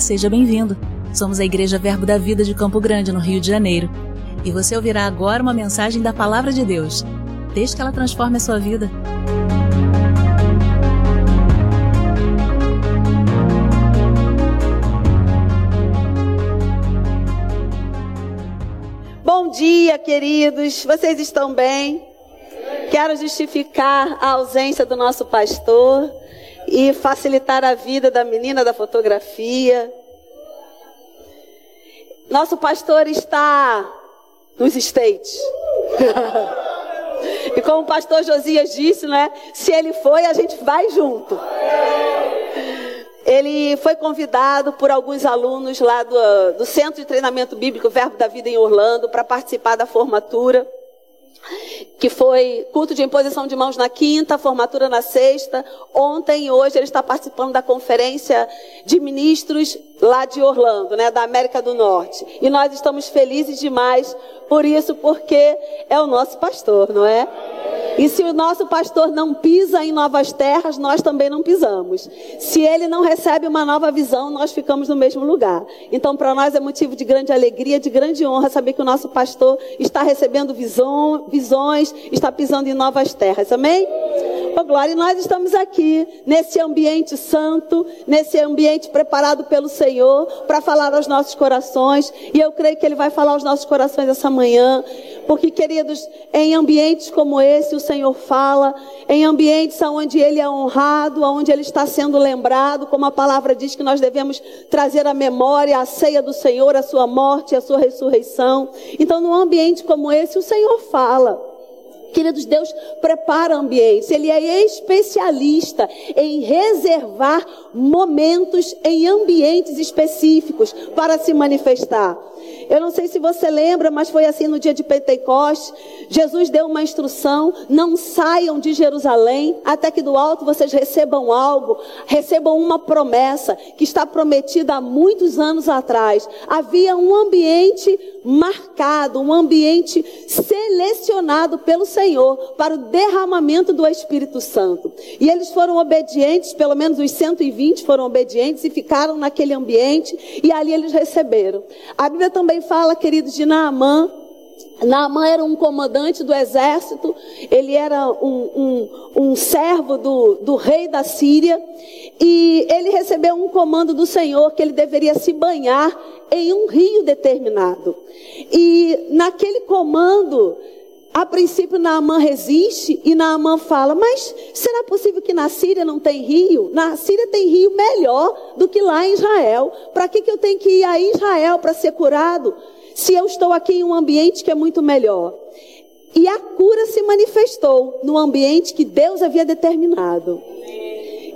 Seja bem-vindo. Somos a Igreja Verbo da Vida de Campo Grande, no Rio de Janeiro. E você ouvirá agora uma mensagem da Palavra de Deus. Desde que ela transforme a sua vida. Bom dia, queridos. Vocês estão bem? Quero justificar a ausência do nosso pastor e facilitar a vida da menina da fotografia. Nosso pastor está nos States. e como o pastor Josias disse, né? Se ele foi, a gente vai junto. Ele foi convidado por alguns alunos lá do, do Centro de Treinamento Bíblico Verbo da Vida em Orlando para participar da formatura que foi culto de imposição de mãos na quinta, formatura na sexta. Ontem e hoje ele está participando da conferência de ministros lá de Orlando, né, da América do Norte. E nós estamos felizes demais por isso, porque é o nosso pastor, não é? E se o nosso pastor não pisa em novas terras, nós também não pisamos. Se ele não recebe uma nova visão, nós ficamos no mesmo lugar. Então, para nós é motivo de grande alegria, de grande honra saber que o nosso pastor está recebendo visão, visões, está pisando em novas terras. Amém? Oh, glória, e nós estamos aqui nesse ambiente santo, nesse ambiente preparado pelo Senhor para falar aos nossos corações. E eu creio que Ele vai falar aos nossos corações essa manhã. Porque, queridos, em ambientes como esse, o Senhor fala, em ambientes onde Ele é honrado, onde Ele está sendo lembrado, como a palavra diz que nós devemos trazer à memória a ceia do Senhor, a sua morte, a sua ressurreição. Então, num ambiente como esse, o Senhor fala. Queridos, Deus prepara ambientes. Ele é especialista em reservar momentos em ambientes específicos para se manifestar. Eu não sei se você lembra, mas foi assim no dia de Pentecostes. Jesus deu uma instrução: não saiam de Jerusalém até que do alto vocês recebam algo, recebam uma promessa que está prometida há muitos anos atrás. Havia um ambiente marcado, um ambiente selecionado pelo Senhor para o derramamento do Espírito Santo. E eles foram obedientes, pelo menos os 120 foram obedientes e ficaram naquele ambiente e ali eles receberam. A Bíblia também fala, queridos, de Naamã, Naamã era um comandante do exército, ele era um, um, um servo do, do, rei da Síria, e ele recebeu um comando do Senhor que ele deveria se banhar em um rio determinado. E naquele comando, a princípio Naamã resiste e Naamã fala: Mas será possível que na Síria não tem rio? Na Síria tem rio melhor do que lá em Israel. Para que, que eu tenho que ir a Israel para ser curado? Se eu estou aqui em um ambiente que é muito melhor. E a cura se manifestou no ambiente que Deus havia determinado.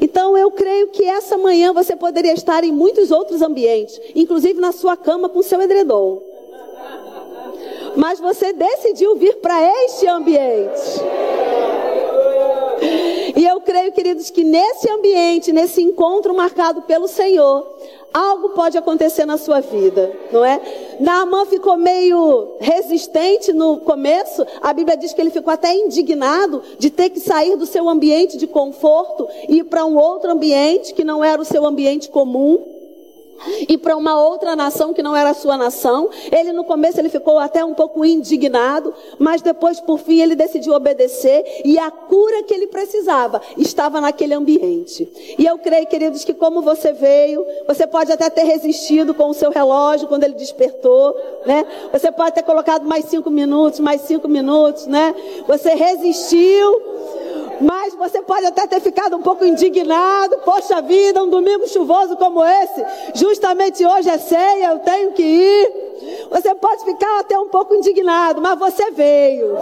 Então eu creio que essa manhã você poderia estar em muitos outros ambientes, inclusive na sua cama com seu edredom. Mas você decidiu vir para este ambiente. E eu creio, queridos, que nesse ambiente, nesse encontro marcado pelo Senhor, algo pode acontecer na sua vida, não é? Naamã ficou meio resistente no começo, a Bíblia diz que ele ficou até indignado de ter que sair do seu ambiente de conforto e ir para um outro ambiente que não era o seu ambiente comum e para uma outra nação que não era a sua nação. Ele no começo ele ficou até um pouco indignado, mas depois por fim ele decidiu obedecer e a cura que ele precisava estava naquele ambiente. E eu creio, queridos, que como você veio, você pode até ter resistido com o seu relógio quando ele despertou, né? Você pode ter colocado mais cinco minutos, mais cinco minutos, né? Você resistiu mas você pode até ter ficado um pouco indignado. Poxa vida, um domingo chuvoso como esse. Justamente hoje é ceia, eu tenho que ir. Você pode ficar até um pouco indignado, mas você veio.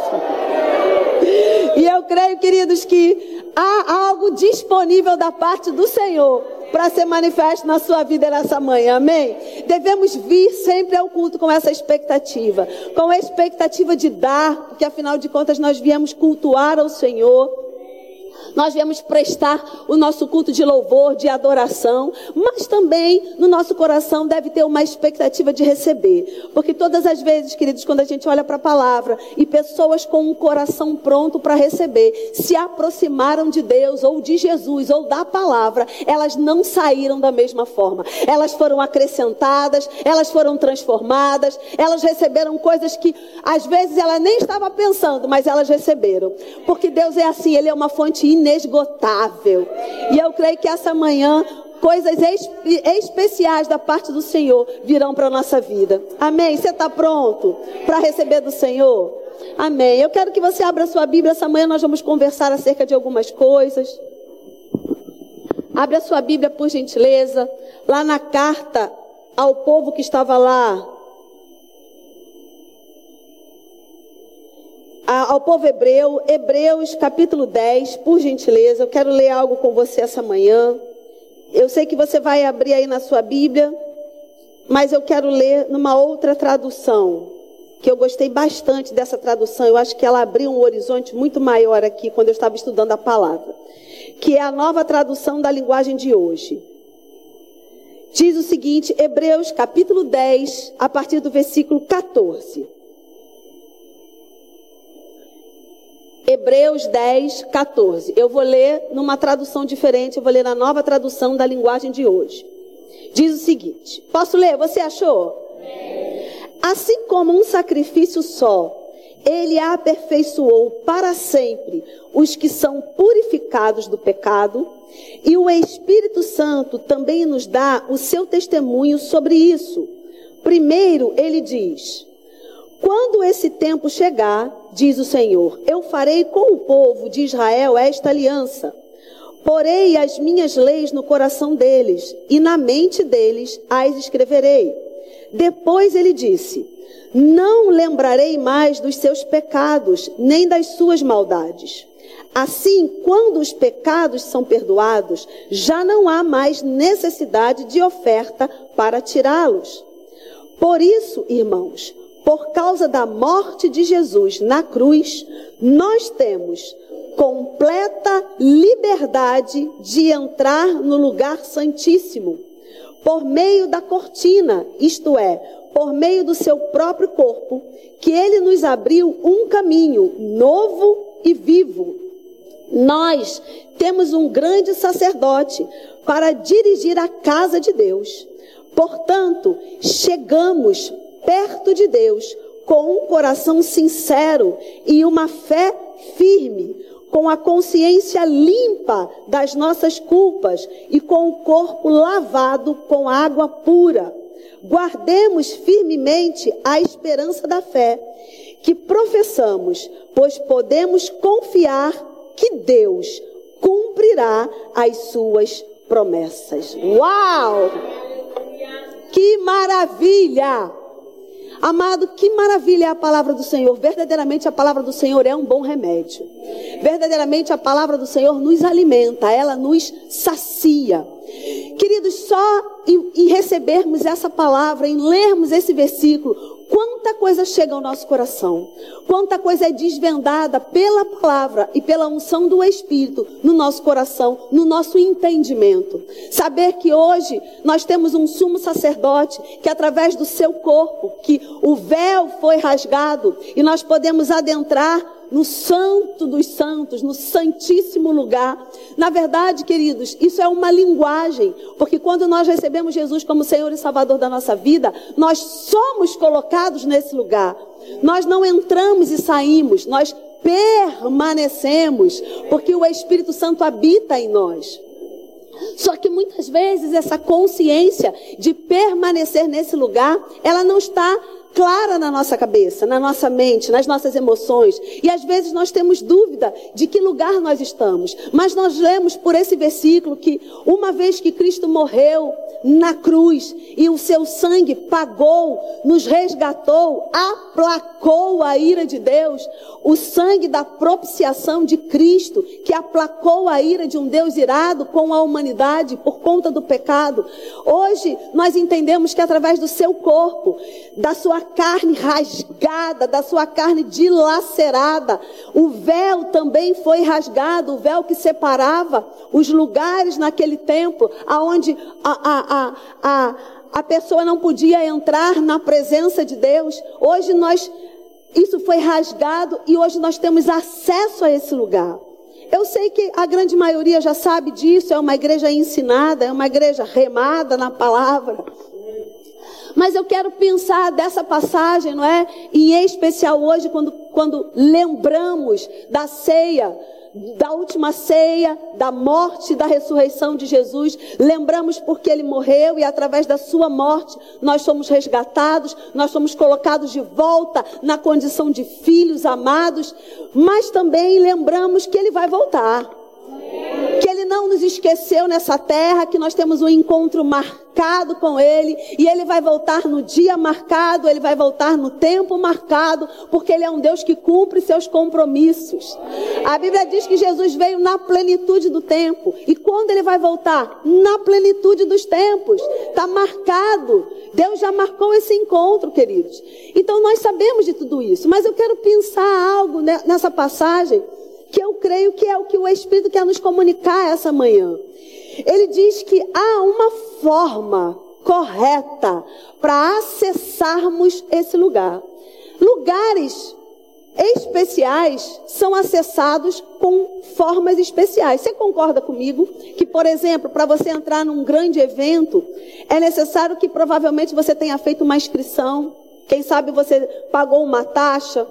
E eu creio, queridos, que há algo disponível da parte do Senhor para ser manifesto na sua vida nessa manhã, amém? Devemos vir sempre ao culto com essa expectativa, com a expectativa de dar, porque afinal de contas nós viemos cultuar ao Senhor Nós viemos prestar o nosso culto de louvor, de adoração, mas também no nosso coração deve ter uma expectativa de receber. Porque todas as vezes, queridos, quando a gente olha para a palavra e pessoas com um coração pronto para receber se aproximaram de Deus ou de Jesus ou da palavra, elas não saíram da mesma forma. Elas foram acrescentadas, elas foram transformadas, elas receberam coisas que às vezes ela nem estava pensando, mas elas receberam. Porque Deus é assim, Ele é uma fonte inesgotável. E eu creio que essa manhã coisas especiais da parte do Senhor virão para a nossa vida. Amém? Você está pronto para receber do Senhor? Amém. Eu quero que você abra sua Bíblia. Essa manhã nós vamos conversar acerca de algumas coisas. Abre a sua Bíblia, por gentileza. Lá na carta ao povo que estava lá ao povo hebreu, Hebreus capítulo 10, por gentileza, eu quero ler algo com você essa manhã. Eu sei que você vai abrir aí na sua Bíblia, mas eu quero ler numa outra tradução, que eu gostei bastante dessa tradução. Eu acho que ela abriu um horizonte muito maior aqui quando eu estava estudando a palavra, que é a nova tradução da linguagem de hoje. Diz o seguinte, Hebreus capítulo 10, a partir do versículo 14. Hebreus 10, 14. Eu vou ler numa tradução diferente, eu vou ler na nova tradução da linguagem de hoje. Diz o seguinte: Posso ler? Você achou? Assim como um sacrifício só, ele aperfeiçoou para sempre os que são purificados do pecado, e o Espírito Santo também nos dá o seu testemunho sobre isso. Primeiro, ele diz: quando esse tempo chegar, diz o Senhor, eu farei com o povo de Israel esta aliança. Porei as minhas leis no coração deles, e na mente deles as escreverei. Depois ele disse: Não lembrarei mais dos seus pecados, nem das suas maldades. Assim, quando os pecados são perdoados, já não há mais necessidade de oferta para tirá-los. Por isso, irmãos, por causa da morte de Jesus na cruz, nós temos completa liberdade de entrar no lugar santíssimo por meio da cortina, isto é, por meio do seu próprio corpo, que ele nos abriu um caminho novo e vivo. Nós temos um grande sacerdote para dirigir a casa de Deus. Portanto, chegamos perto de Deus com um coração sincero e uma fé firme, com a consciência limpa das nossas culpas e com o corpo lavado com água pura. Guardemos firmemente a esperança da fé que professamos, pois podemos confiar que Deus cumprirá as suas promessas. Uau! Que maravilha! Amado, que maravilha é a palavra do Senhor. Verdadeiramente a palavra do Senhor é um bom remédio. Verdadeiramente a palavra do Senhor nos alimenta, ela nos sacia. Queridos, só em, em recebermos essa palavra, em lermos esse versículo, quanta coisa chega ao nosso coração, quanta coisa é desvendada pela palavra e pela unção do Espírito no nosso coração, no nosso entendimento. Saber que hoje nós temos um sumo sacerdote que através do seu corpo, que o véu foi rasgado e nós podemos adentrar no santo dos santos, no santíssimo lugar. Na verdade, queridos, isso é uma linguagem, porque quando nós recebemos Jesus como Senhor e Salvador da nossa vida, nós somos colocados nesse lugar. Nós não entramos e saímos, nós permanecemos, porque o Espírito Santo habita em nós. Só que muitas vezes essa consciência de permanecer nesse lugar, ela não está clara na nossa cabeça, na nossa mente, nas nossas emoções. E às vezes nós temos dúvida de que lugar nós estamos. Mas nós lemos por esse versículo que uma vez que Cristo morreu na cruz e o seu sangue pagou, nos resgatou, aplacou a ira de Deus, o sangue da propiciação de Cristo, que aplacou a ira de um Deus irado com a humanidade por conta do pecado. Hoje nós entendemos que através do seu corpo, da sua sua carne rasgada, da sua carne dilacerada. O véu também foi rasgado, o véu que separava os lugares naquele tempo, aonde a, a, a, a, a pessoa não podia entrar na presença de Deus. Hoje nós, isso foi rasgado e hoje nós temos acesso a esse lugar. Eu sei que a grande maioria já sabe disso, é uma igreja ensinada, é uma igreja remada na palavra. Mas eu quero pensar dessa passagem, não é? E em especial hoje, quando, quando lembramos da ceia, da última ceia, da morte e da ressurreição de Jesus. Lembramos porque ele morreu e através da sua morte nós somos resgatados, nós somos colocados de volta na condição de filhos amados, mas também lembramos que ele vai voltar que Ele não nos esqueceu nessa terra, que nós temos um encontro marcado com Ele, e Ele vai voltar no dia marcado, Ele vai voltar no tempo marcado, porque Ele é um Deus que cumpre seus compromissos. A Bíblia diz que Jesus veio na plenitude do tempo, e quando Ele vai voltar? Na plenitude dos tempos, está marcado. Deus já marcou esse encontro, queridos. Então nós sabemos de tudo isso, mas eu quero pensar algo nessa passagem que eu creio que é o que o Espírito quer nos comunicar essa manhã. Ele diz que há uma forma correta para acessarmos esse lugar. Lugares especiais são acessados com formas especiais. Você concorda comigo que, por exemplo, para você entrar num grande evento, é necessário que provavelmente você tenha feito uma inscrição, quem sabe você pagou uma taxa,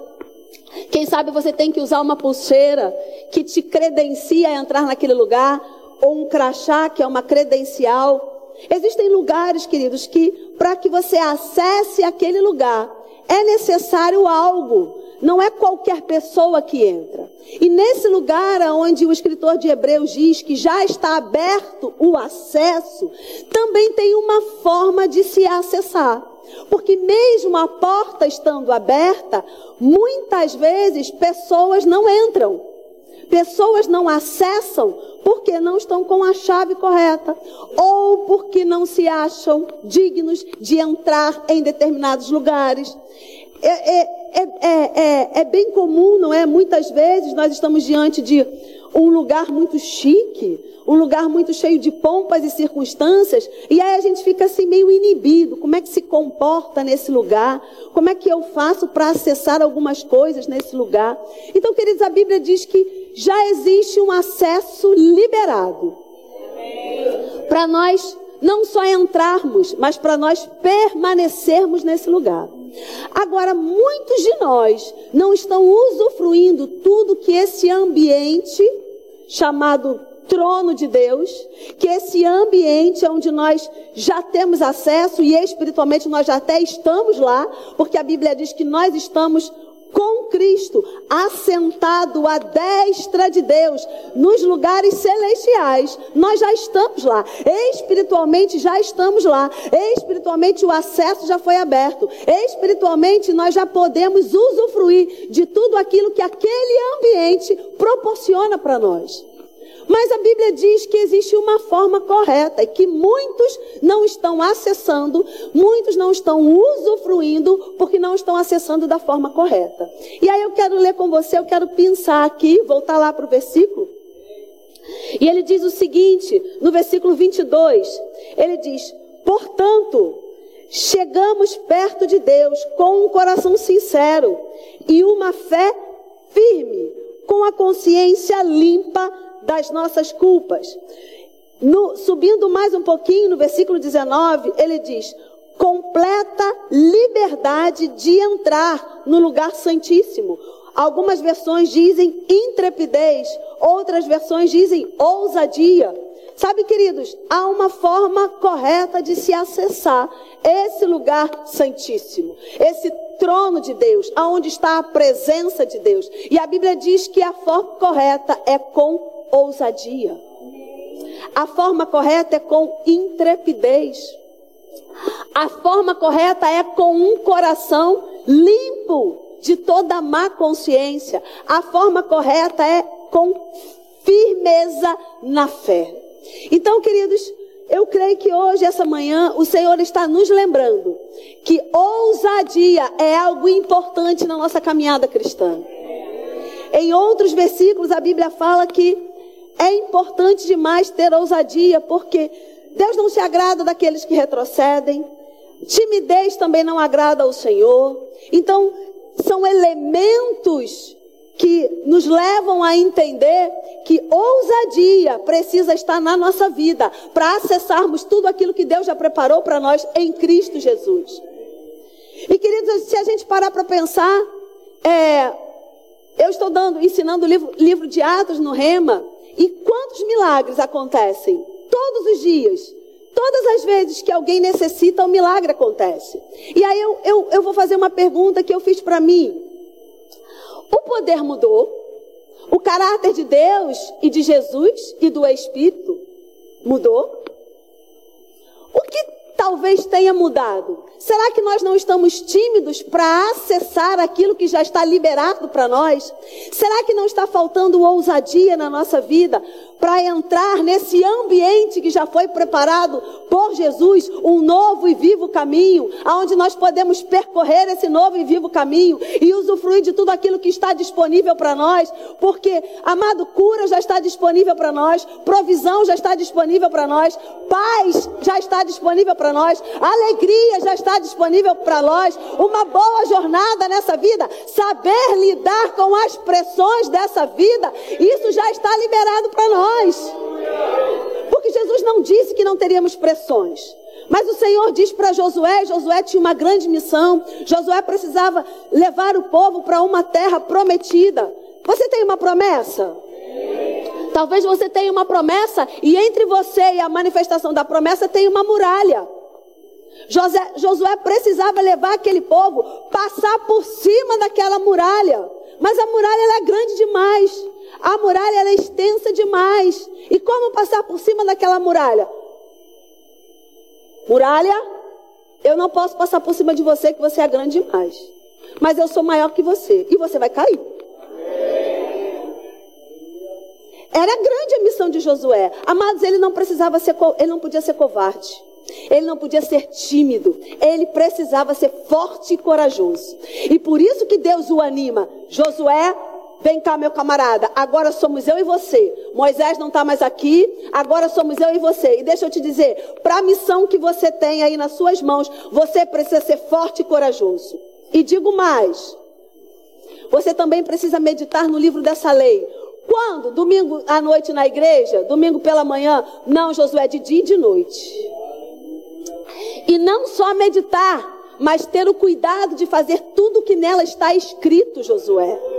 quem sabe você tem que usar uma pulseira que te credencia a entrar naquele lugar, ou um crachá que é uma credencial. Existem lugares, queridos, que para que você acesse aquele lugar é necessário algo. Não é qualquer pessoa que entra. E nesse lugar onde o escritor de Hebreus diz que já está aberto o acesso, também tem uma forma de se acessar. Porque mesmo a porta estando aberta, muitas vezes pessoas não entram. Pessoas não acessam porque não estão com a chave correta ou porque não se acham dignos de entrar em determinados lugares. É, é, é, é, bem comum, não é? Muitas vezes nós estamos diante de um lugar muito chique, um lugar muito cheio de pompas e circunstâncias, e aí a gente fica assim meio inibido. Como é que se comporta nesse lugar? Como é que eu faço para acessar algumas coisas nesse lugar? Então, queridos, a Bíblia diz que já existe um acesso liberado para nós não só entrarmos, mas para nós permanecermos nesse lugar. Agora, muitos de nós não estão usufruindo tudo que esse ambiente chamado trono de Deus, que esse ambiente onde nós já temos acesso e espiritualmente nós já até estamos lá, porque a Bíblia diz que nós estamos com Cristo, assentado à destra de Deus, nos lugares celestiais, nós já estamos lá. Espiritualmente já estamos lá. Espiritualmente o acesso já foi aberto. Espiritualmente nós já podemos usufruir de tudo aquilo que aquele ambiente proporciona para nós. Mas a Bíblia diz que existe uma forma correta e que muitos não estão acessando, muitos não estão usufruindo porque não estão acessando da forma correta. E aí eu quero ler com você, eu quero pensar aqui, voltar lá para o versículo. E ele diz o seguinte, no versículo 22, ele diz: Portanto, chegamos perto de Deus com um coração sincero e uma fé firme, com a consciência limpa das nossas culpas. No, subindo mais um pouquinho, no versículo 19, ele diz: completa liberdade de entrar no lugar santíssimo. Algumas versões dizem intrepidez, outras versões dizem ousadia. Sabe, queridos, há uma forma correta de se acessar esse lugar santíssimo, esse trono de Deus, aonde está a presença de Deus. E a Bíblia diz que a forma correta é com ousadia. A forma correta é com intrepidez. A forma correta é com um coração limpo de toda má consciência. A forma correta é com firmeza na fé. Então, queridos, eu creio que hoje, essa manhã, o Senhor está nos lembrando que ousadia é algo importante na nossa caminhada cristã. Em outros versículos, a Bíblia fala que é importante demais ter ousadia, porque Deus não se agrada daqueles que retrocedem, timidez também não agrada ao Senhor. Então, são elementos que nos levam a entender que ousadia precisa estar na nossa vida para acessarmos tudo aquilo que Deus já preparou para nós em Cristo Jesus. E queridos, se a gente parar para pensar, é, eu estou dando, ensinando o livro, livro de Atos no Rema, e quantos milagres acontecem todos os dias? Todas as vezes que alguém necessita, um milagre acontece. E aí eu, eu, eu vou fazer uma pergunta que eu fiz para mim. O poder mudou, o caráter de Deus e de Jesus e do Espírito mudou. O que talvez tenha mudado? Será que nós não estamos tímidos para acessar aquilo que já está liberado para nós? Será que não está faltando ousadia na nossa vida para entrar nesse ambiente que já foi preparado por Jesus, um novo e vivo caminho, aonde nós podemos percorrer esse novo e vivo caminho e usufruir de tudo aquilo que está disponível para nós, porque amado cura já está disponível para nós, provisão já está disponível para nós, paz já está disponível para nós, alegria já está disponível para nós, uma boa jornada nessa vida, saber lidar com as pressões dessa vida, isso já está liberado para nós. Porque Jesus não disse que não teríamos pressões. Mas o Senhor diz para Josué, Josué tinha uma grande missão, Josué precisava levar o povo para uma terra prometida. Você tem uma promessa? Talvez você tenha uma promessa e entre você e a manifestação da promessa tem uma muralha. José, Josué precisava levar aquele povo, passar por cima daquela muralha. Mas a muralha é grande demais. A muralha é extensa demais. E como passar por cima daquela muralha? Muralha, eu não posso passar por cima de você, que você é grande demais. Mas eu sou maior que você. E você vai cair. Era grande a missão de Josué. Amados, ele não precisava ser, ele não podia ser covarde. Ele não podia ser tímido, ele precisava ser forte e corajoso. E por isso que Deus o anima. Josué, vem cá, meu camarada, agora somos eu e você. Moisés não está mais aqui, agora somos eu e você. E deixa eu te dizer, para a missão que você tem aí nas suas mãos, você precisa ser forte e corajoso. E digo mais, você também precisa meditar no livro dessa lei. Quando? Domingo à noite na igreja? Domingo pela manhã? Não, Josué, de dia e de noite. E não só meditar, mas ter o cuidado de fazer tudo o que nela está escrito, Josué.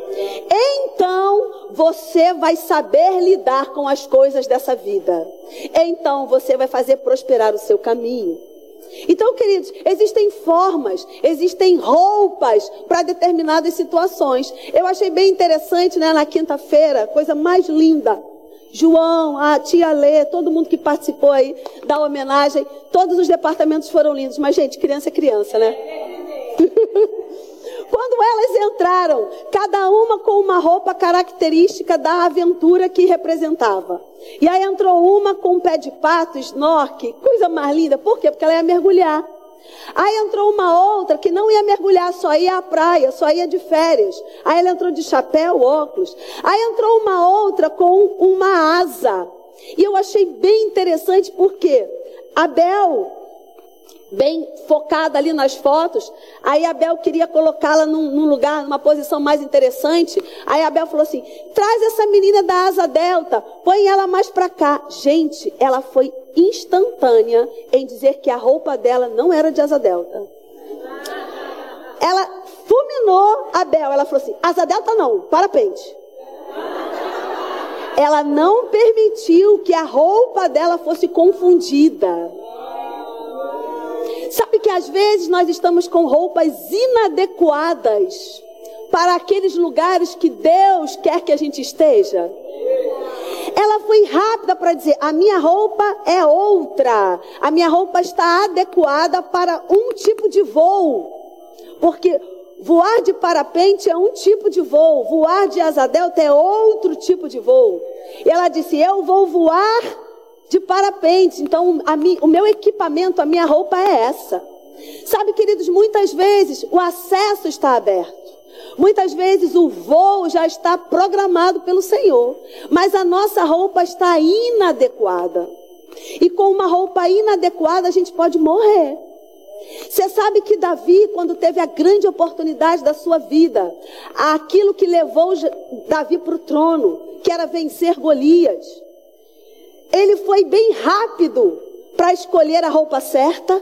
Então você vai saber lidar com as coisas dessa vida. Então você vai fazer prosperar o seu caminho. Então, queridos, existem formas, existem roupas para determinadas situações. Eu achei bem interessante, né, na quinta-feira, coisa mais linda. João, a tia Lê, todo mundo que participou aí da homenagem, todos os departamentos foram lindos. Mas, gente, criança é criança, né? Quando elas entraram, cada uma com uma roupa característica da aventura que representava. E aí entrou uma com um pé de pato, snork, coisa mais linda. Por quê? Porque ela ia mergulhar. Aí entrou uma outra que não ia mergulhar, só ia à praia, só ia de férias. Aí ela entrou de chapéu, óculos. Aí entrou uma outra com uma asa. E eu achei bem interessante porque Abel bem focada ali nas fotos. Aí Abel queria colocá-la num, num, lugar, numa posição mais interessante. Aí Abel falou assim: traz essa menina da asa delta, põe ela mais para cá. Gente, ela foi instantânea em dizer que a roupa dela não era de asa delta. Ela fulminou Abel. Ela falou assim: asa delta não, parapente. Ela não permitiu que a roupa dela fosse confundida. Sabe que às vezes nós estamos com roupas inadequadas para aqueles lugares que Deus quer que a gente esteja? Ela foi rápida para dizer: a minha roupa é outra, a minha roupa está adequada para um tipo de voo. Porque voar de parapente é um tipo de voo, voar de asa delta é outro tipo de voo. E ela disse: Eu vou voar de parapente. Então, mi, o meu equipamento, a minha roupa é essa. Sabe, queridos, muitas vezes o acesso está aberto. Muitas vezes o voo já está programado pelo Senhor, mas a nossa roupa está inadequada. E com uma roupa inadequada a gente pode morrer. Você sabe que Davi, quando teve a grande oportunidade da sua vida, aquilo que levou Davi para o trono, que era vencer Golias, ele foi bem rápido para escolher a roupa certa,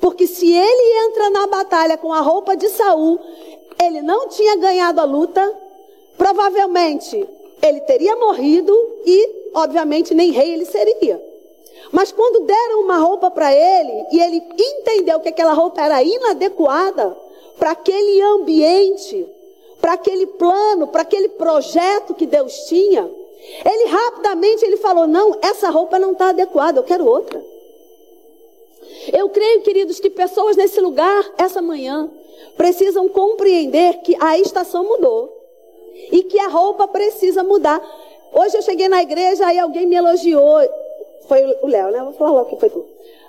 porque se ele entra na batalha com a roupa de Saul, ele não tinha ganhado a luta, provavelmente ele teria morrido e, obviamente, nem rei ele seria. Mas quando deram uma roupa para ele e ele entendeu que aquela roupa era inadequada para aquele ambiente, para aquele plano, para aquele projeto que Deus tinha, ele rapidamente ele falou: "Não, essa roupa não está adequada, eu quero outra". Eu creio, queridos, que pessoas nesse lugar essa manhã precisam compreender que a estação mudou e que a roupa precisa mudar. Hoje eu cheguei na igreja e alguém me elogiou. Foi o Léo, né? Vou falar logo que foi tu.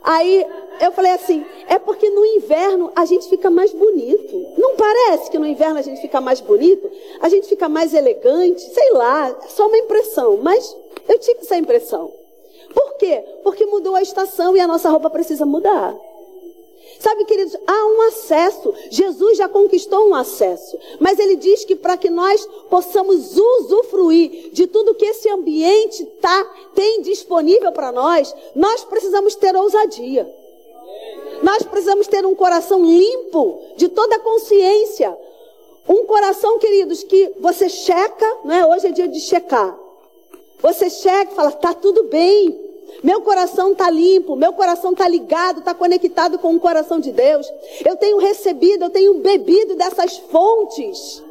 Aí eu falei assim: é porque no inverno a gente fica mais bonito. Não parece que no inverno a gente fica mais bonito? A gente fica mais elegante? Sei lá, é só uma impressão. Mas eu tive essa impressão. Por quê? Porque mudou a estação e a nossa roupa precisa mudar. Sabe, queridos, há um acesso. Jesus já conquistou um acesso. Mas ele diz que para que nós possamos usufruir de tudo que esse ambiente tá, tem disponível para nós, nós precisamos ter ousadia. Nós precisamos ter um coração limpo de toda a consciência. Um coração, queridos, que você checa, não é? Hoje é dia de checar. Você checa e fala, tá tudo bem. Meu coração está limpo, meu coração está ligado, está conectado com o coração de Deus. Eu tenho recebido, eu tenho bebido dessas fontes.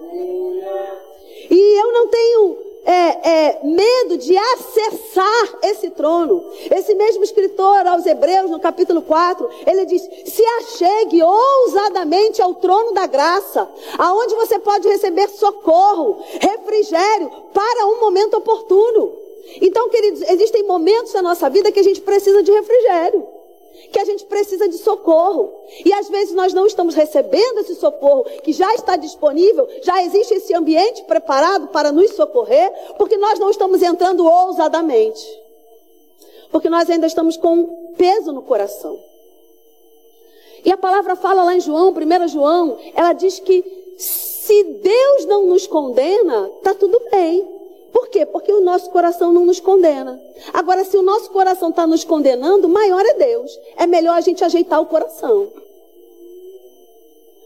E eu não tenho é, é, medo de acessar esse trono. Esse mesmo escritor aos Hebreus, no capítulo 4, ele diz: se achegue ousadamente ao trono da graça, aonde você pode receber socorro, refrigério para um momento oportuno. Então, queridos, existem momentos na nossa vida que a gente precisa de refrigério, que a gente precisa de socorro. E às vezes nós não estamos recebendo esse socorro que já está disponível, já existe esse ambiente preparado para nos socorrer, porque nós não estamos entrando ousadamente. Porque nós ainda estamos com peso no coração. E a palavra fala lá em João, 1 João, ela diz que se Deus não nos condena, está tudo bem. Por quê? Porque o nosso coração não nos condena. Agora, se o nosso coração está nos condenando, maior é Deus. É melhor a gente ajeitar o coração.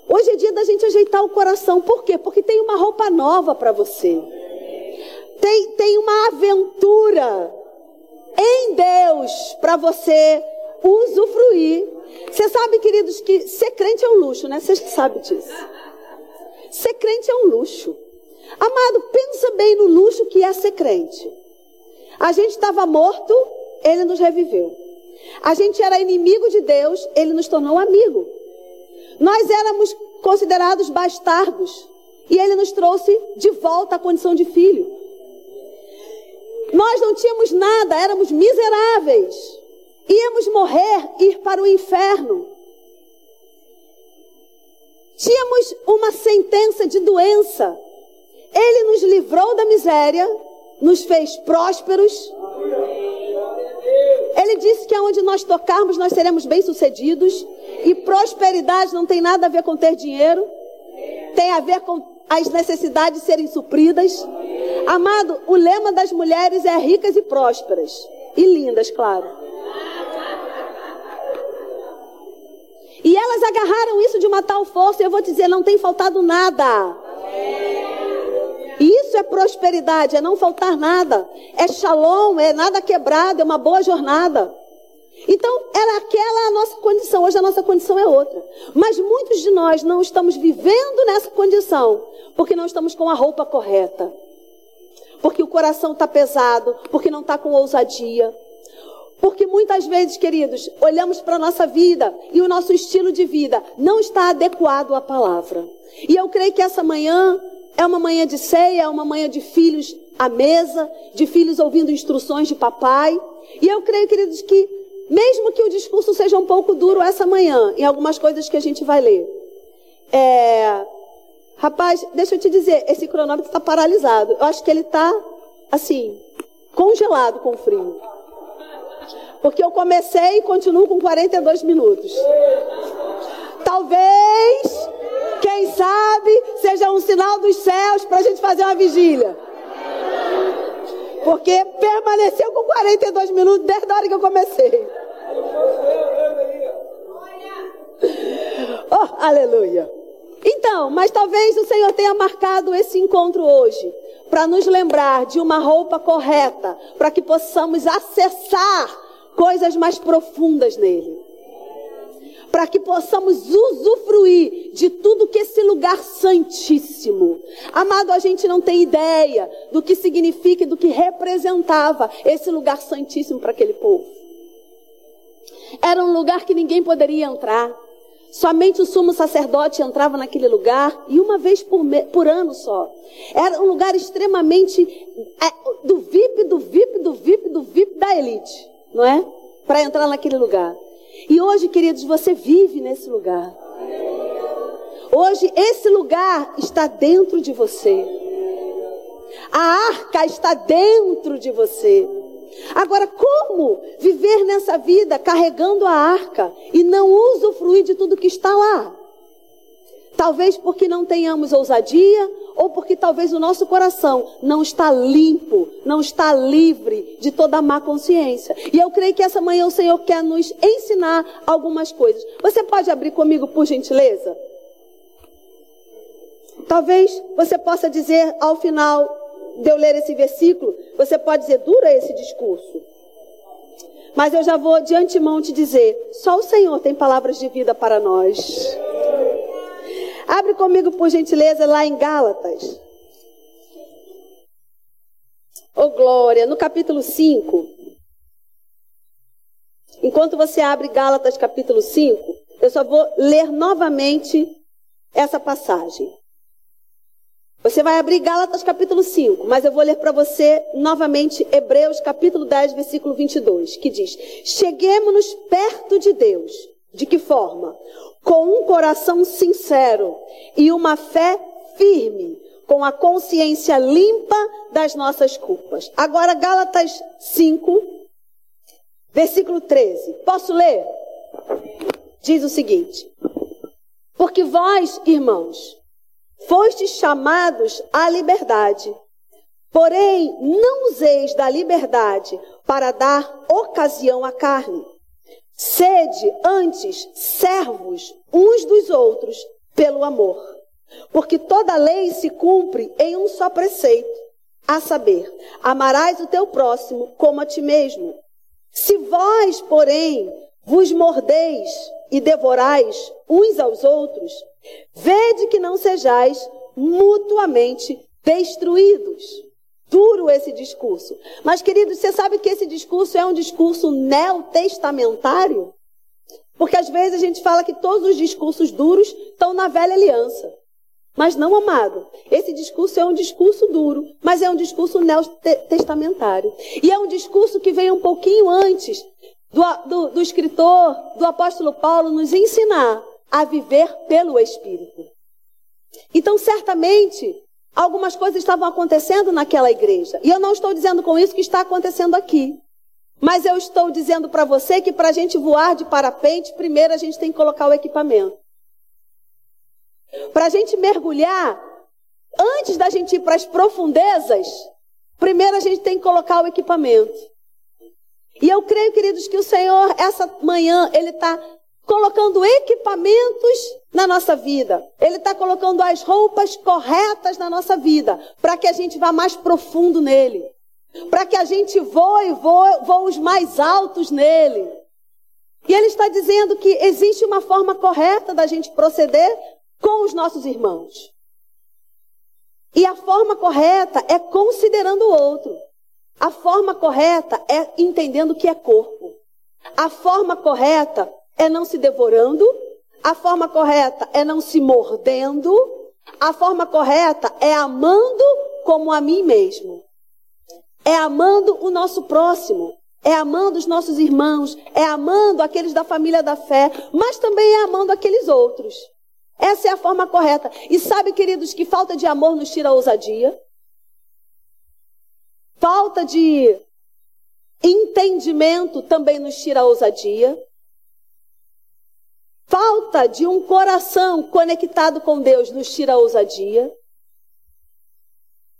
Hoje é dia da gente ajeitar o coração. Por quê? Porque tem uma roupa nova para você. Tem, tem uma aventura em Deus para você usufruir. Você sabe, queridos, que ser crente é um luxo, né? Vocês sabem disso. Ser crente é um luxo. Amado, pensa bem no luxo que é ser crente. A gente estava morto, ele nos reviveu. A gente era inimigo de Deus, ele nos tornou amigo. Nós éramos considerados bastardos e ele nos trouxe de volta à condição de filho. Nós não tínhamos nada, éramos miseráveis. Íamos morrer, ir para o inferno. Tínhamos uma sentença de doença. Ele nos livrou da miséria, nos fez prósperos. Ele disse que aonde nós tocarmos nós seremos bem-sucedidos. E prosperidade não tem nada a ver com ter dinheiro, tem a ver com as necessidades serem supridas. Amado, o lema das mulheres é ricas e prósperas. E lindas, claro. E elas agarraram isso de uma tal força, eu vou dizer, não tem faltado nada. Isso é prosperidade, é não faltar nada. É shalom, é nada quebrado, é uma boa jornada. Então, era aquela a nossa condição. Hoje a nossa condição é outra. Mas muitos de nós não estamos vivendo nessa condição porque não estamos com a roupa correta. Porque o coração está pesado, porque não está com ousadia. Porque muitas vezes, queridos, olhamos para a nossa vida e o nosso estilo de vida não está adequado à palavra. E eu creio que essa manhã É uma manhã de ceia, é uma manhã de filhos à mesa, de filhos ouvindo instruções de papai. E eu creio, queridos, que mesmo que o discurso seja um pouco duro essa manhã, em algumas coisas que a gente vai ler, é... rapaz, deixa eu te dizer, esse cronômetro está paralisado. Eu acho que ele está, assim, congelado com frio. Porque eu comecei e continuo com 42 minutos. Dos céus para a gente fazer uma vigília. Porque permaneceu com 42 minutos desde a hora que eu comecei. Oh, aleluia. Então, mas talvez o Senhor tenha marcado esse encontro hoje para nos lembrar de uma roupa correta, para que possamos acessar coisas mais profundas nele para que possamos usufruir de tudo que esse lugar santíssimo. Amado, a gente não tem ideia do que significa e do que representava esse lugar santíssimo para aquele povo. Era um lugar que ninguém poderia entrar. Somente o sumo sacerdote entrava naquele lugar e uma vez por, me, por ano só. Era um lugar extremamente é, do VIP, do VIP, do VIP, do VIP da elite, não é? Para entrar naquele lugar. E hoje, queridos, você vive nesse lugar. Hoje, esse lugar está dentro de você. A arca está dentro de você. Agora, como viver nessa vida carregando a arca e não usufruir de tudo que está lá? Talvez porque não tenhamos ousadia, ou porque talvez o nosso coração não está limpo, não está livre de toda má consciência. E eu creio que essa manhã o Senhor quer nos ensinar algumas coisas. Você pode abrir comigo, por gentileza? Talvez você possa dizer ao final de eu ler esse versículo, você pode dizer, dura esse discurso. Mas eu já vou de antemão te dizer, só o Senhor tem palavras de vida para nós. Abre comigo, por gentileza, lá em Gálatas. Oh, glória, no capítulo 5. Enquanto você abre Gálatas capítulo 5, eu só vou ler novamente essa passagem. Você vai abrir Gálatas capítulo 5, mas eu vou ler para você novamente Hebreus capítulo 10, versículo 22, que diz: Cheguemos-nos perto de Deus. De que forma? com um coração sincero e uma fé firme, com a consciência limpa das nossas culpas. Agora, Gálatas 5, versículo 13. Posso ler? Diz o seguinte: Porque vós, irmãos, fostes chamados à liberdade. Porém, não useis da liberdade para dar ocasião à carne Sede antes servos uns dos outros pelo amor. Porque toda lei se cumpre em um só preceito, a saber, amarás o teu próximo como a ti mesmo. Se vós, porém, vos mordeis e devorais uns aos outros, vede que não sejais mutuamente destruídos. Duro esse discurso. Mas, queridos, você sabe que esse discurso é um discurso neotestamentário? Porque às vezes a gente fala que todos os discursos duros estão na velha aliança. Mas não, amado. Esse discurso é um discurso duro, mas é um discurso neotestamentário. E é um discurso que vem um pouquinho antes do, do, do escritor, do apóstolo Paulo, nos ensinar a viver pelo Espírito. Então, certamente, algumas coisas estavam acontecendo naquela igreja. E eu não estou dizendo com isso que está acontecendo aqui. Mas eu estou dizendo para você que para a gente voar de parapente, primeiro a gente tem que colocar o equipamento. Para a gente mergulhar, antes da gente ir para as profundezas, primeiro a gente tem que colocar o equipamento. E eu creio, queridos, que o Senhor, essa manhã, Ele está colocando equipamentos na nossa vida. Ele está colocando as roupas corretas na nossa vida, para que a gente vá mais profundo nele. Para que a gente voe, voe voos mais altos nele. E ele está dizendo que existe uma forma correta da gente proceder com os nossos irmãos. E a forma correta é considerando o outro. A forma correta é entendendo que é corpo. A forma correta é não se devorando, a forma correta é não se mordendo, A forma correta é amando como a mim mesmo. É amando o nosso próximo. É amando os nossos irmãos. É amando aqueles da família da fé. Mas também é amando aqueles outros. Essa é a forma correta. E sabe, queridos, que falta de amor nos tira a ousadia? Falta de entendimento também nos tira a ousadia. Falta de um coração conectado com Deus nos tira a ousadia.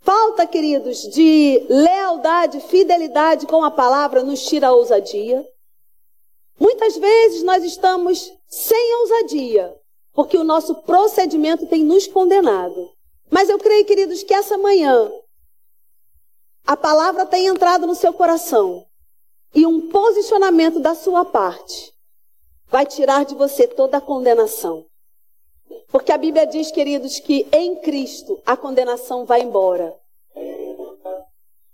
Falta, queridos, de lealdade, fidelidade com a palavra nos tira a ousadia. Muitas vezes nós estamos sem ousadia, porque o nosso procedimento tem nos condenado. Mas eu creio, queridos, que essa manhã a palavra tem entrado no seu coração e um posicionamento da sua parte vai tirar de você toda a condenação. Porque a Bíblia diz, queridos, que em Cristo a condenação vai embora.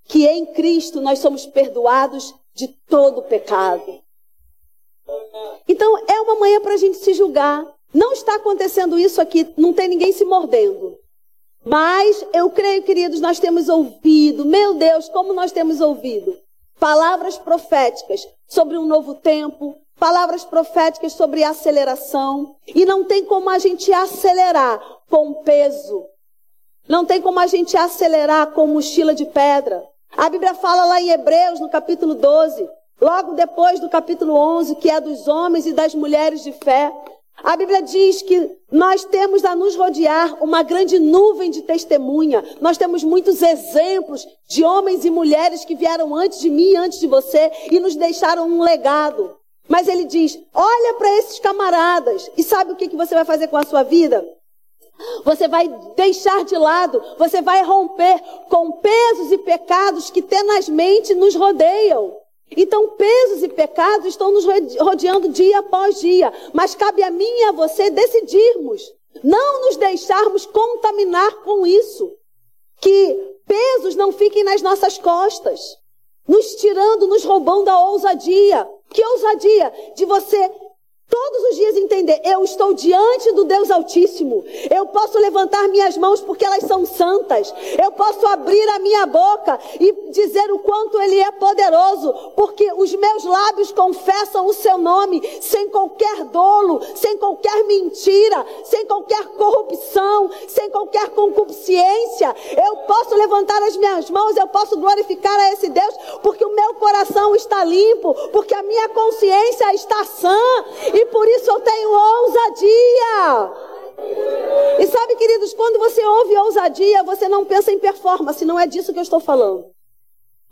Que em Cristo nós somos perdoados de todo pecado. Então é uma manhã para a gente se julgar. Não está acontecendo isso aqui, não tem ninguém se mordendo. Mas eu creio, queridos, nós temos ouvido, meu Deus, como nós temos ouvido palavras proféticas sobre um novo tempo, palavras proféticas sobre aceleração. E não tem como a gente acelerar com peso. Não tem como a gente acelerar com mochila de pedra. A Bíblia fala lá em Hebreus, no capítulo 12, logo depois do capítulo 11, que é dos homens e das mulheres de fé. A Bíblia diz que nós temos a nos rodear uma grande nuvem de testemunha. Nós temos muitos exemplos de homens e mulheres que vieram antes de mim, antes de você, e nos deixaram um legado. Mas ele diz: olha para esses camaradas e sabe o que, que você vai fazer com a sua vida? Você vai deixar de lado, você vai romper com pesos e pecados que tenazmente nos rodeiam. Então, pesos e pecados estão nos rodeando dia após dia, mas cabe a mim e a você decidirmos, não nos deixarmos contaminar com isso. Que pesos não fiquem nas nossas costas, nos tirando, nos roubando a ousadia. Que ousadia de você Todos os dias entender, eu estou diante do Deus Altíssimo. Eu posso levantar minhas mãos porque elas são santas. Eu posso abrir a minha boca e dizer o quanto Ele é poderoso, porque os meus lábios confessam o seu nome sem qualquer dolo, sem qualquer mentira, sem qualquer corrupção, sem qualquer concupiscência. Eu posso levantar as minhas mãos, eu posso glorificar a esse Deus, porque o meu coração está limpo, porque a minha consciência está sã e por isso eu tenho ousadia. E sabe, queridos, quando você ouve ousadia, você não pensa em performance, não é disso que eu estou falando.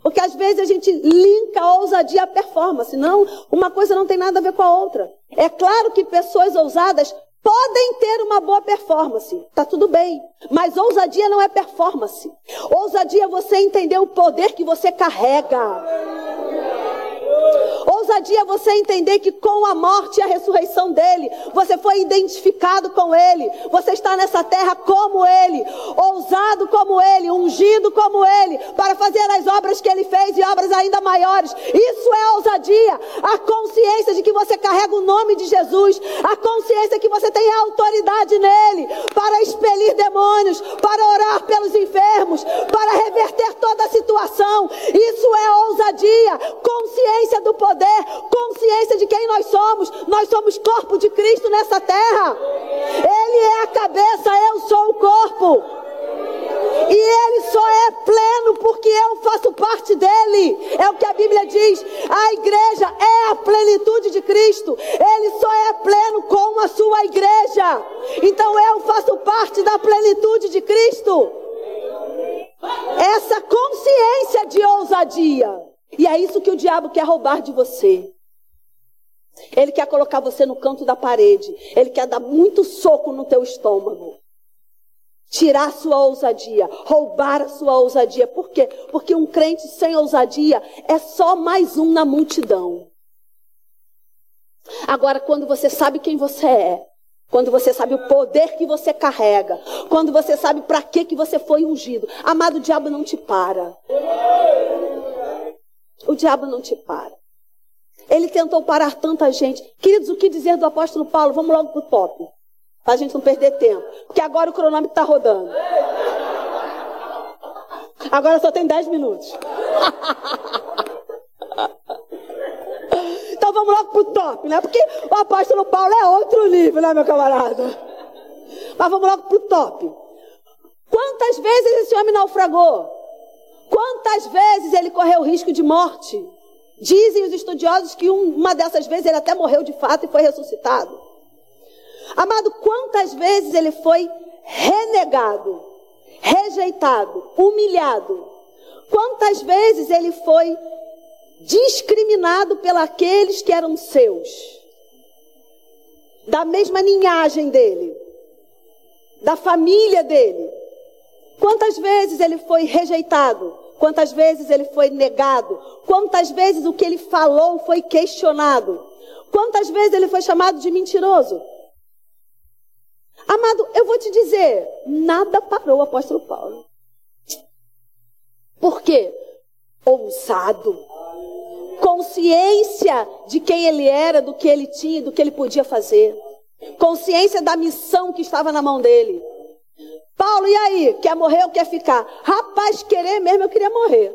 Porque às vezes a gente linka a ousadia à performance, não, uma coisa não tem nada a ver com a outra. É claro que pessoas ousadas podem ter uma boa performance, tá tudo bem. Mas ousadia não é performance. Ousadia é você entender o poder que você carrega. Ousadia você entender que com a morte e a ressurreição dele, você foi identificado com ele. Você está nessa terra como ele, ousado como ele, ungido como ele, para fazer as obras que ele fez e obras ainda maiores. Isso é ousadia. A consciência de que você carrega o nome de Jesus, a consciência que você tem autoridade nele para expelir demônios, para orar pelos enfermos, para reverter toda a situação. Isso é ousadia, consciência do poder consciência de quem nós somos. Nós somos corpo de Cristo nessa terra. Ele é a cabeça, eu sou o corpo. E ele só é pleno porque eu faço parte dele. É o que a Bíblia diz. A igreja é a plenitude de Cristo. Ele só é pleno com a sua igreja. Então eu faço parte da plenitude de Cristo. Essa consciência de ousadia. E é isso que o diabo quer roubar de você. Ele quer colocar você no canto da parede. Ele quer dar muito soco no teu estômago. Tirar sua ousadia, roubar sua ousadia. Por quê? Porque um crente sem ousadia é só mais um na multidão. Agora, quando você sabe quem você é, quando você sabe o poder que você carrega, quando você sabe para que que você foi ungido, amado, o diabo não te para. O diabo não te para. Ele tentou parar tanta gente. Queridos, o que dizer do apóstolo Paulo? Vamos logo para o top. Para a gente não perder tempo. Porque agora o cronômetro está rodando. Agora só tem 10 minutos. então vamos logo pro top, né? Porque o apóstolo Paulo é outro nível, né, meu camarada? Mas vamos logo pro top. Quantas vezes esse homem naufragou? Quantas vezes ele correu risco de morte? Dizem os estudiosos que uma dessas vezes ele até morreu de fato e foi ressuscitado. Amado, quantas vezes ele foi renegado, rejeitado, humilhado? Quantas vezes ele foi discriminado pelos que eram seus? Da mesma linhagem dele, da família dele. Quantas vezes ele foi rejeitado? Quantas vezes ele foi negado? Quantas vezes o que ele falou foi questionado? Quantas vezes ele foi chamado de mentiroso? Amado, eu vou te dizer, nada parou o apóstolo Paulo. Por quê? Ousado. Consciência de quem ele era, do que ele tinha, do que ele podia fazer. Consciência da missão que estava na mão dele. Paulo, e aí? Quer morrer ou quer ficar? Rapaz, querer mesmo eu queria morrer.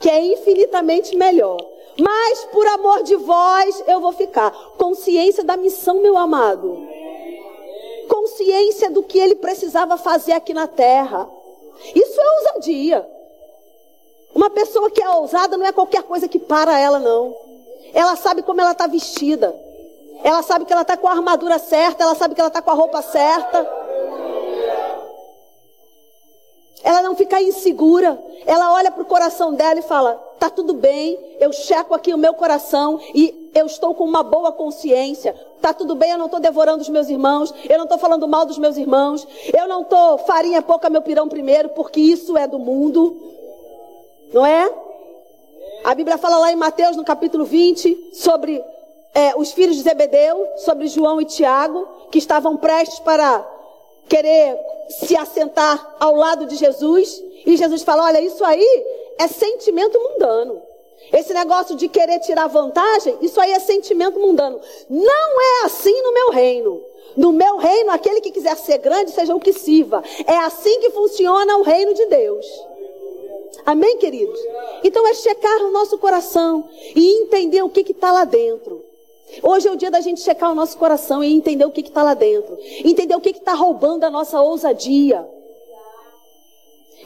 Que é infinitamente melhor. Mas por amor de vós eu vou ficar. Consciência da missão, meu amado. Consciência do que ele precisava fazer aqui na terra. Isso é ousadia. Uma pessoa que é ousada não é qualquer coisa que para ela, não. Ela sabe como ela está vestida. Ela sabe que ela está com a armadura certa, ela sabe que ela está com a roupa certa. Ela não fica insegura. Ela olha para o coração dela e fala: tá tudo bem, eu checo aqui o meu coração e eu estou com uma boa consciência. Tá tudo bem, eu não estou devorando os meus irmãos, eu não estou falando mal dos meus irmãos, eu não estou farinha pouca meu pirão primeiro, porque isso é do mundo. Não é? A Bíblia fala lá em Mateus, no capítulo 20, sobre é, os filhos de Zebedeu, sobre João e Tiago, que estavam prestes para querer se assentar ao lado de Jesus. E Jesus fala: Olha, isso aí é sentimento mundano. Esse negócio de querer tirar vantagem, isso aí é sentimento mundano. Não é assim no meu reino. No meu reino, aquele que quiser ser grande, seja o que sirva. É assim que funciona o reino de Deus. Amém, queridos? Então é checar o nosso coração e entender o que está lá dentro. Hoje é o dia da gente checar o nosso coração e entender o que está lá dentro. Entender o que está roubando a nossa ousadia.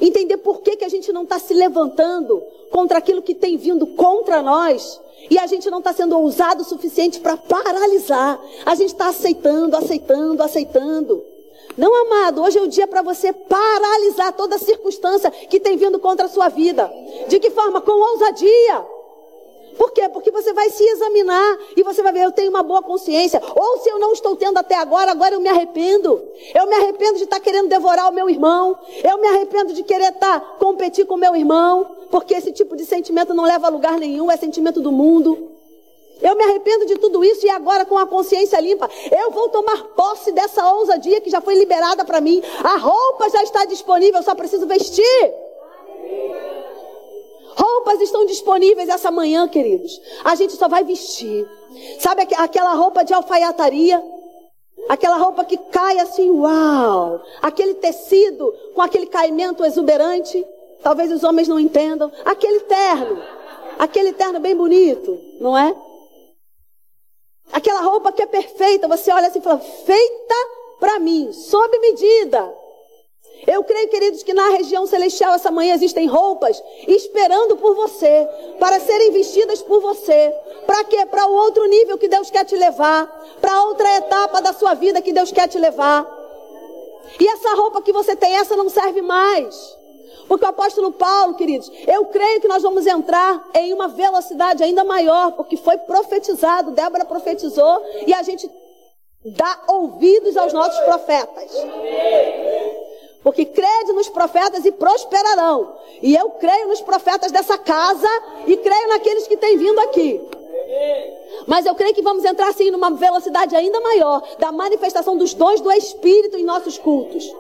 Entender por que, que a gente não está se levantando contra aquilo que tem vindo contra nós. E a gente não está sendo ousado o suficiente para paralisar. A gente está aceitando, aceitando, aceitando. Não, amado, hoje é o dia para você paralisar toda circunstância que tem vindo contra a sua vida. De que forma? Com ousadia. Por quê? Porque você vai se examinar e você vai ver, eu tenho uma boa consciência. Ou se eu não estou tendo até agora, agora eu me arrependo. Eu me arrependo de estar querendo devorar o meu irmão. Eu me arrependo de querer estar competir com o meu irmão. Porque esse tipo de sentimento não leva a lugar nenhum, é sentimento do mundo. Eu me arrependo de tudo isso e agora com a consciência limpa, eu vou tomar posse dessa ousadia que já foi liberada para mim. A roupa já está disponível, eu só preciso vestir. Roupas estão disponíveis essa manhã, queridos. A gente só vai vestir. Sabe aquela roupa de alfaiataria? Aquela roupa que cai assim, uau! Aquele tecido com aquele caimento exuberante. Talvez os homens não entendam. Aquele terno. Aquele terno bem bonito, não é? Aquela roupa que é perfeita. Você olha assim e fala, feita para mim, sob medida. Eu creio, queridos, que na região celestial essa manhã existem roupas esperando por você, para serem vestidas por você. Para quê? Para o outro nível que Deus quer te levar, para outra etapa da sua vida que Deus quer te levar. E essa roupa que você tem, essa não serve mais. Porque o apóstolo Paulo, queridos, eu creio que nós vamos entrar em uma velocidade ainda maior, porque foi profetizado, Débora profetizou, e a gente dá ouvidos aos nossos profetas. Porque crede nos profetas e prosperarão. E eu creio nos profetas dessa casa e creio naqueles que têm vindo aqui. Mas eu creio que vamos entrar assim numa velocidade ainda maior da manifestação dos dons do Espírito em nossos cultos.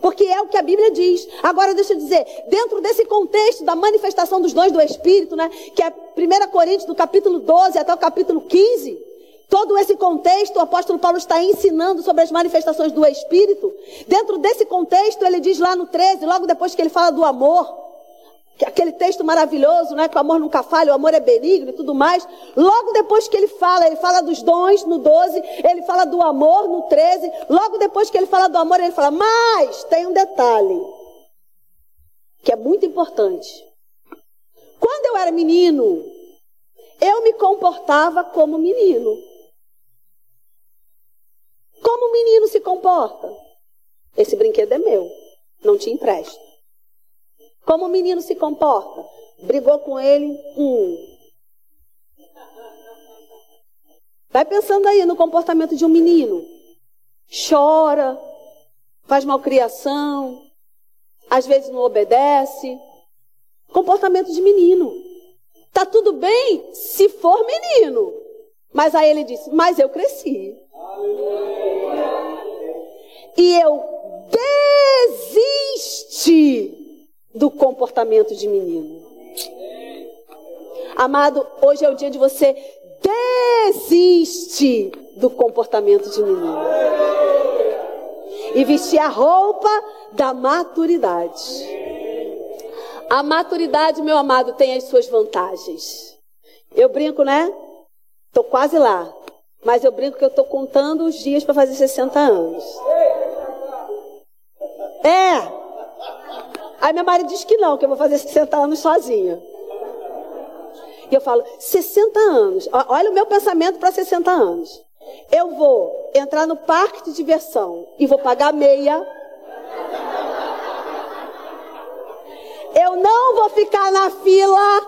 Porque é o que a Bíblia diz. Agora deixa eu dizer, dentro desse contexto da manifestação dos dons do Espírito, né, que é 1 Coríntios do capítulo 12 até o capítulo 15, todo esse contexto, o apóstolo Paulo está ensinando sobre as manifestações do Espírito. Dentro desse contexto, ele diz lá no 13, logo depois que ele fala do amor, aquele texto maravilhoso, né, que o amor nunca falha, o amor é benigno e tudo mais. Logo depois que ele fala, ele fala dos dons no 12, ele fala do amor no 13. Logo depois que ele fala do amor, ele fala: "Mas tem um detalhe que é muito importante. Quando eu era menino, eu me comportava como menino. Como o menino se comporta? Esse brinquedo é meu, não te empresto. Como o menino se comporta? Brigou com ele, um. Vai pensando aí no comportamento de um menino. Chora, faz malcriação, às vezes não obedece. Comportamento de menino. Tá tudo bem se for menino. Mas aí ele disse: Mas eu cresci. E eu desisti do comportamento de menino. Amado, hoje é o dia de você desistir do comportamento de menino. E vestir a roupa da maturidade. A maturidade, meu amado, tem as suas vantagens. Eu brinco, né? Tô quase lá. Mas eu brinco que eu tô contando os dias para fazer 60 anos. É, Aí meu marido diz que não, que eu vou fazer 60 anos sozinha. E eu falo, 60 anos. Olha o meu pensamento para 60 anos. Eu vou entrar no parque de diversão e vou pagar meia. Eu não vou ficar na fila.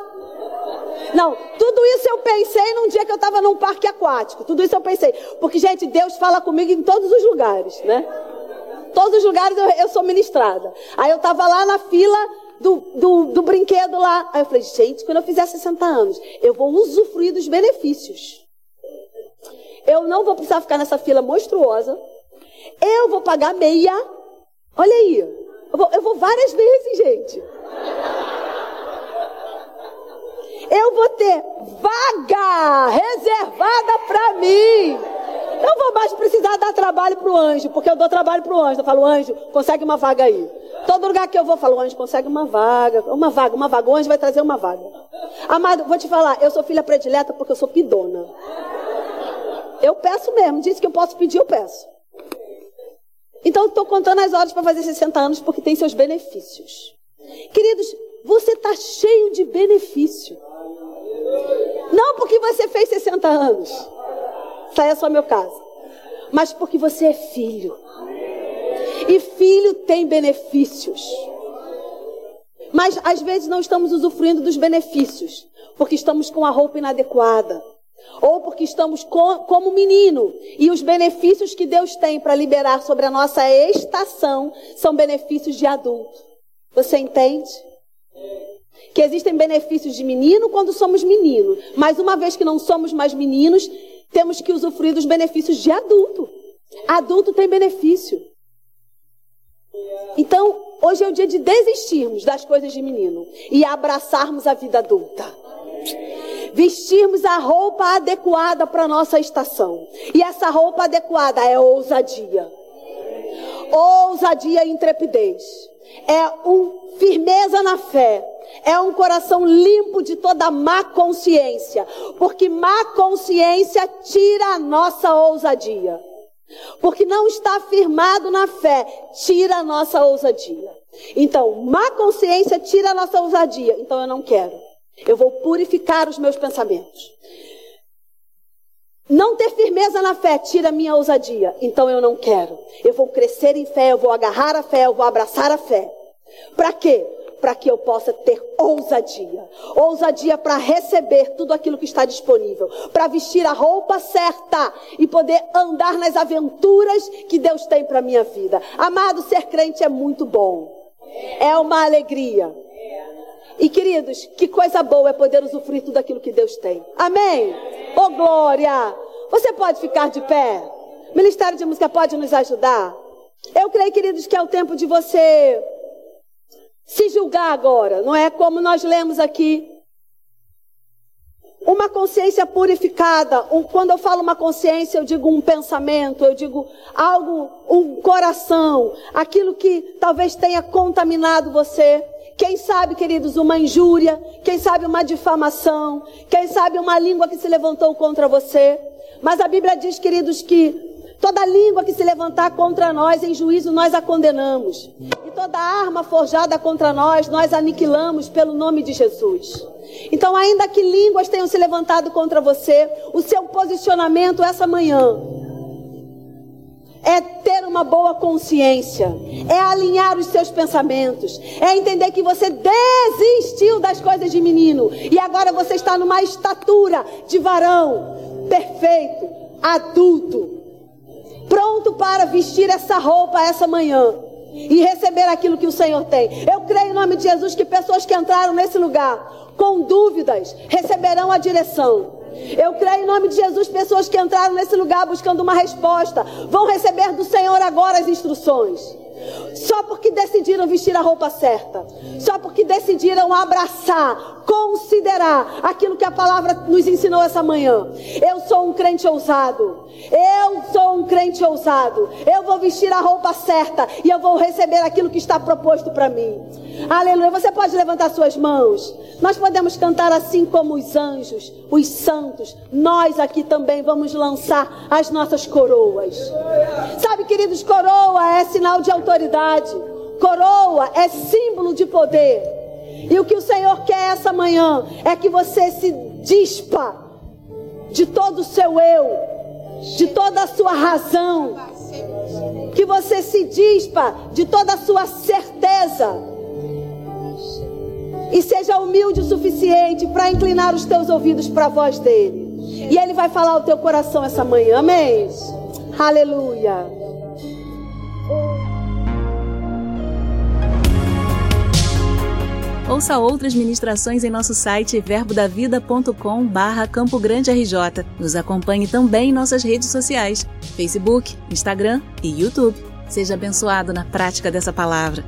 Não, tudo isso eu pensei num dia que eu estava num parque aquático. Tudo isso eu pensei. Porque, gente, Deus fala comigo em todos os lugares, né? Todos os lugares eu, eu sou ministrada. Aí eu estava lá na fila do, do, do, brinquedo lá. Aí eu falei, gente, quando eu fizer 60 anos, eu vou usufruir dos benefícios. Eu não vou precisar ficar nessa fila monstruosa. Eu vou pagar meia. Olha aí. Eu vou, eu vou várias vezes, gente. Eu vou ter vaga reservada para mim. Não vou mais precisar dar trabalho para o anjo, porque eu dou trabalho para o anjo. Eu falo, anjo, consegue uma vaga aí. Todo lugar que eu vou, eu falo, anjo, consegue uma vaga. Uma vaga, uma vaga. O anjo vai trazer uma vaga. Amado, vou te falar, eu sou filha predileta porque eu sou pidona. Eu peço mesmo, disse que eu posso pedir, eu peço. Então, estou contando as horas para fazer 60 anos porque tem seus benefícios. Queridos, você está cheio de benefício. Não porque você fez 60 anos. Sai é só meu caso. Mas porque você é filho. E filho tem benefícios. Mas às vezes não estamos usufruindo dos benefícios, porque estamos com a roupa inadequada. Ou porque estamos com, como menino. E os benefícios que Deus tem para liberar sobre a nossa estação são benefícios de adulto. Você entende? Que existem benefícios de menino quando somos menino. Mas uma vez que não somos mais meninos, temos que usufruir dos benefícios de adulto. Adulto tem benefício. Então, hoje é o dia de desistirmos das coisas de menino e abraçarmos a vida adulta. Vestirmos a roupa adequada para a nossa estação. E essa roupa adequada é ousadia. Ousadia e intrepidez. É um firmeza na fé é um coração limpo de toda má consciência, porque má consciência tira a nossa ousadia. Porque não está firmado na fé, tira a nossa ousadia. Então, má consciência tira a nossa ousadia. Então eu não quero. Eu vou purificar os meus pensamentos. Não ter firmeza na fé tira minha ousadia. Então eu não quero. Eu vou crescer em fé, eu vou agarrar a fé, eu vou abraçar a fé. Para quê? para que eu possa ter ousadia. Ousadia para receber tudo aquilo que está disponível, para vestir a roupa certa e poder andar nas aventuras que Deus tem para minha vida. Amado, ser crente é muito bom. É uma alegria. E queridos, que coisa boa é poder usufruir tudo aquilo que Deus tem. Amém? Oh glória! Você pode ficar de pé? Ministério de Música pode nos ajudar? Eu creio, queridos, que é o tempo de você se julgar agora, não é como nós lemos aqui uma consciência purificada. Quando eu falo uma consciência, eu digo um pensamento, eu digo algo, um coração, aquilo que talvez tenha contaminado você. Quem sabe, queridos, uma injúria, quem sabe uma difamação, quem sabe uma língua que se levantou contra você. Mas a Bíblia diz, queridos, que toda língua que se levantar contra nós em juízo nós a condenamos. E toda arma forjada contra nós nós aniquilamos pelo nome de Jesus. Então, ainda que línguas tenham se levantado contra você, o seu posicionamento essa manhã é ter uma boa consciência, é alinhar os seus pensamentos, é entender que você desistiu das coisas de menino e agora você está numa estatura de varão perfeito, adulto, pronto para vestir essa roupa essa manhã e receber aquilo que o Senhor tem. Eu creio em nome de Jesus que pessoas que entraram nesse lugar com dúvidas receberão a direção. Eu creio em nome de Jesus, pessoas que entraram nesse lugar buscando uma resposta, vão receber do Senhor agora as instruções. Só porque decidiram vestir a roupa certa, só porque decidiram abraçar, considerar aquilo que a palavra nos ensinou essa manhã. Eu sou um crente ousado. Eu sou um crente ousado. Eu vou vestir a roupa certa e eu vou receber aquilo que está proposto para mim. Aleluia. Você pode levantar suas mãos. Nós podemos cantar assim como os anjos, os santos. Nós aqui também vamos lançar as nossas coroas. Sabe, queridos, coroa é sinal de autoridade. Coroa é símbolo de poder. E o que o Senhor quer essa manhã é que você se dispa de todo o seu eu, de toda a sua razão, que você se dispa de toda a sua certeza e seja humilde o suficiente para inclinar os teus ouvidos para a voz dele. E ele vai falar ao teu coração essa manhã. Amém. Aleluia. Ouça outras ministrações em nosso site verbodavida.com barra Campo Grande RJ. Nos acompanhe também em nossas redes sociais, Facebook, Instagram e YouTube. Seja abençoado na prática dessa palavra.